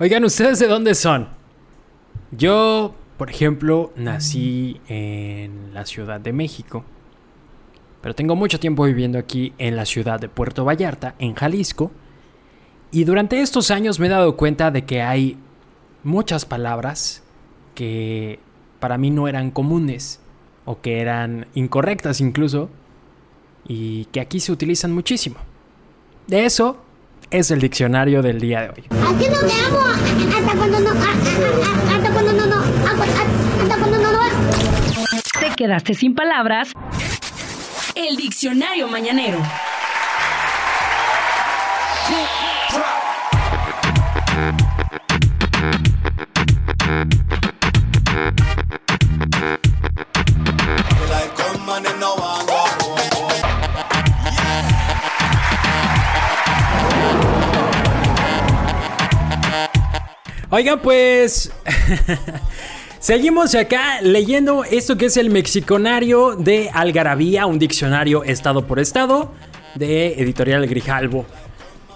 Oigan, ¿ustedes de dónde son? Yo, por ejemplo, nací en la Ciudad de México. Pero tengo mucho tiempo viviendo aquí en la ciudad de Puerto Vallarta, en Jalisco. Y durante estos años me he dado cuenta de que hay muchas palabras que para mí no eran comunes o que eran incorrectas incluso y que aquí se utilizan muchísimo. De eso es el diccionario del día de hoy. Así no te amo hasta cuando no, hasta cuando no, no, hasta cuando no, no. Te quedaste sin palabras. El diccionario mañanero. Oigan, pues. Seguimos acá leyendo esto que es el Mexiconario de Algarabía, un diccionario estado por estado de Editorial Grijalvo.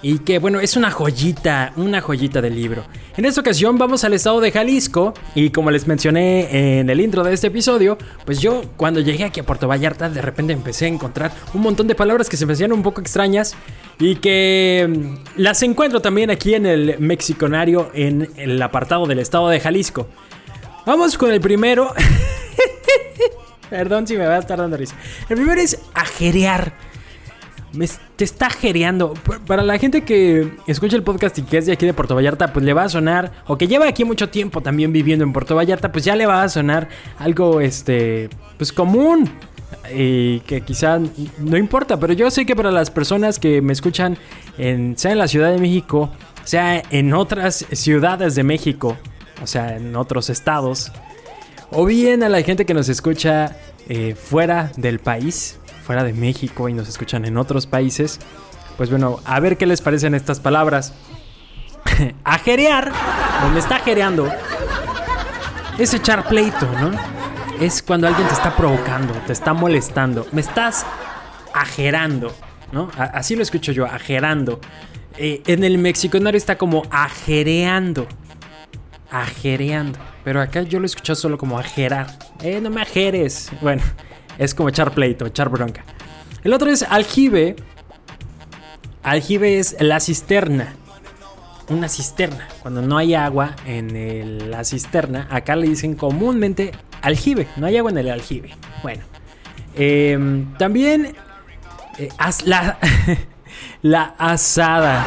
Y que bueno, es una joyita, una joyita del libro. En esta ocasión vamos al estado de Jalisco y como les mencioné en el intro de este episodio, pues yo cuando llegué aquí a Puerto Vallarta de repente empecé a encontrar un montón de palabras que se me hacían un poco extrañas y que mm, las encuentro también aquí en el Mexiconario en el apartado del estado de Jalisco. Vamos con el primero. Perdón si me va a estar dando risa. El primero es ajerear me, te está jereando. Para la gente que escucha el podcast y que es de aquí de Puerto Vallarta, pues le va a sonar, o que lleva aquí mucho tiempo también viviendo en Puerto Vallarta, pues ya le va a sonar algo, este, pues común. Y que quizá no importa, pero yo sé que para las personas que me escuchan, en, sea en la Ciudad de México, sea en otras ciudades de México, o sea, en otros estados, o bien a la gente que nos escucha eh, fuera del país, fuera de México y nos escuchan en otros países, pues bueno, a ver qué les parecen estas palabras. Ajerear, o me está ajereando, es echar pleito, ¿no? Es cuando alguien te está provocando, te está molestando, me estás ajerando, ¿no? así lo escucho yo, ajerando. Eh, en el mexiconario está como ajereando, ajereando. Pero acá yo lo escucho solo como ajerar. Eh, no me ajeres. Bueno, es como echar pleito, echar bronca. El otro es aljibe. Aljibe es la cisterna. Una cisterna. Cuando no hay agua en la cisterna, acá le dicen comúnmente aljibe. No hay agua en el aljibe. Bueno. Em, también eh, la, la asada.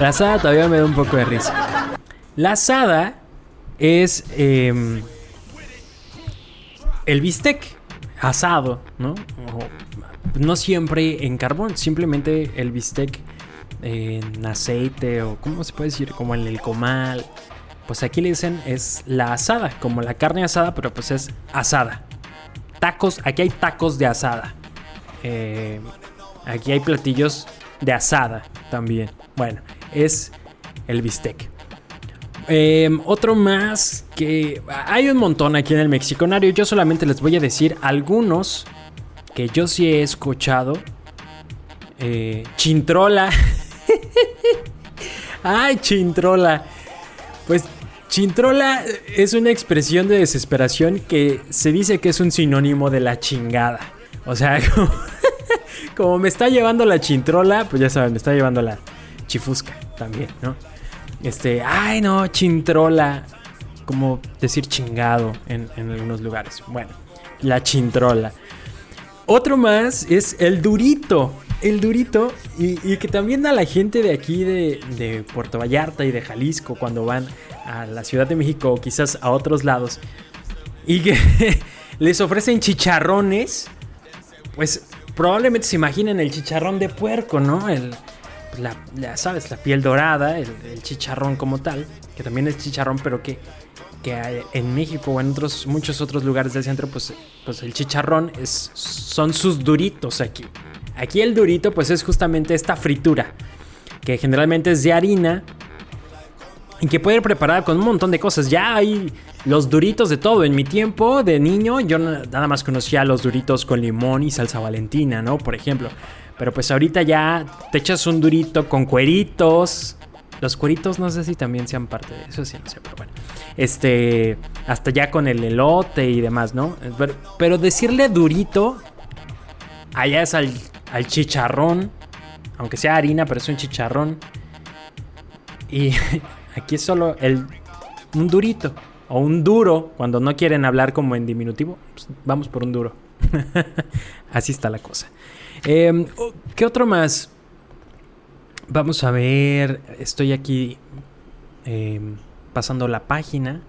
La asada todavía me da un poco de risa. La asada es... Em, el bistec asado, ¿no? no siempre en carbón, simplemente el bistec en aceite o ¿cómo se puede decir? Como en el comal. Pues aquí le dicen es la asada, como la carne asada, pero pues es asada. Tacos, aquí hay tacos de asada. Eh, aquí hay platillos de asada también. Bueno, es el bistec. Em, otro más que hay un montón aquí en el Mexiconario. Yo solamente les voy a decir algunos que yo sí he escuchado. Eh, chintrola. Ay, chintrola. Pues chintrola es una expresión de desesperación que se dice que es un sinónimo de la chingada. O sea, como me está llevando la chintrola, pues ya saben, me está llevando la chifusca también, ¿no? Este, ay no, chintrola. Como decir chingado en, algunos lugares. Bueno, la chintrola. Otro más es el durito. El durito. Y, que también a la gente de aquí de, de, Puerto Vallarta y de Jalisco cuando van a la Ciudad de México o quizás a otros lados. Y que les ofrecen chicharrones. Pues probablemente se imaginen el chicharrón de puerco, ¿no? El, la, ¿sabes? La piel dorada, el, chicharrón como tal, que también es chicharrón, pero que, que en México o en otros, muchos otros lugares del centro, pues, pues el chicharrón es, son sus duritos aquí. Aquí el durito, pues es justamente esta fritura, que generalmente es de harina y que puede ir preparada con un montón de cosas. Ya hay los duritos de todo. En mi tiempo de niño, yo nada más conocía los duritos con limón y salsa valentina, ¿no? Por ejemplo. Pero pues ahorita ya te echas un durito con cueritos, Los cueritos no sé si también sean parte de eso, sí, no sé, pero bueno. Este, hasta ya con el elote y demás, ¿no? Pero, decirle durito, allá es al, al chicharrón, aunque sea harina, pero es un chicharrón. Y aquí es solo el, un durito o un duro, cuando no quieren hablar como en diminutivo, pues vamos por un duro. Así está la cosa. Eh, ¿Qué otro más? Vamos a ver, estoy aquí eh, pasando la página.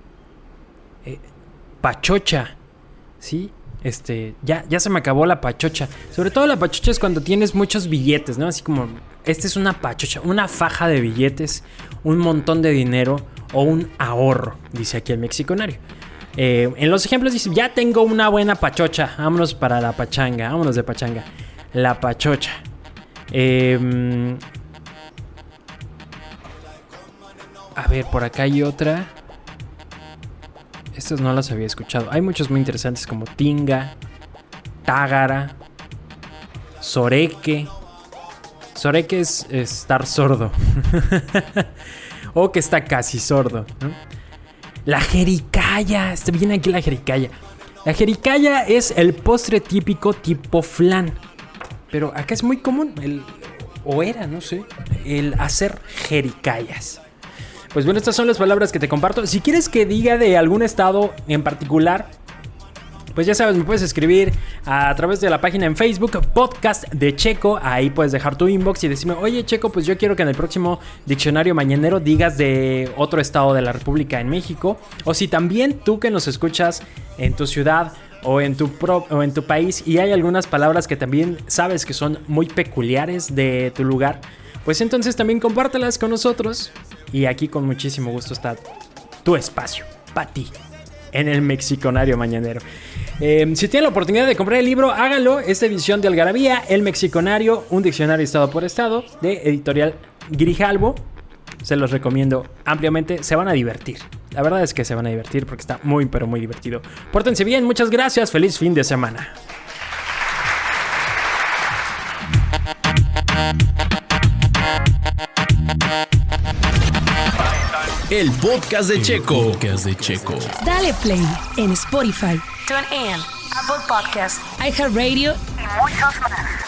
Eh, pachocha, ¿sí? Este, ya, ya se me acabó la pachocha. Sobre todo la pachocha es cuando tienes muchos billetes, ¿no? Así como, esta es una pachocha, una faja de billetes, un montón de dinero o un ahorro, dice aquí el mexiconario. Eh, en los ejemplos dice, ya tengo una buena pachocha, vámonos para la pachanga, vámonos de pachanga. La pachocha. Eh, a ver, por acá hay otra. Estas no las había escuchado. Hay muchos muy interesantes como Tinga, Tágara, Soreque. Soreque es estar sordo. o que está casi sordo. ¿no? La jericaya. Está bien aquí la jericaya. La jericaya es el postre típico tipo flan. Pero acá es muy común. El, o era, no sé. El hacer jericayas. Pues bueno, estas son las palabras que te comparto. Si quieres que diga de algún estado en particular, pues ya sabes, me puedes escribir a través de la página en Facebook, Podcast de Checo. Ahí puedes dejar tu inbox y decirme, oye Checo, pues yo quiero que en el próximo diccionario mañanero digas de otro estado de la República en México. O si también tú que nos escuchas en tu ciudad o en tu, pro, en tu país y hay algunas palabras que también sabes que son muy peculiares de tu lugar, pues entonces también compártelas con nosotros. Y aquí con muchísimo gusto está tu espacio, para ti, en el Mexiconario Mañanero. Eh, si tienen la oportunidad de comprar el libro, háganlo. Esta edición de Algarabía, El Mexiconario, un diccionario estado por estado, de editorial Grijalbo. Se los recomiendo ampliamente, se van a divertir. La verdad es que se van a divertir porque está muy, pero muy divertido. Pórtense bien, muchas gracias, feliz fin de semana. El podcast de Checo. Podcast de Checo. Dale play en Spotify, TuneIn, Apple Podcast iHeartRadio y muchos más.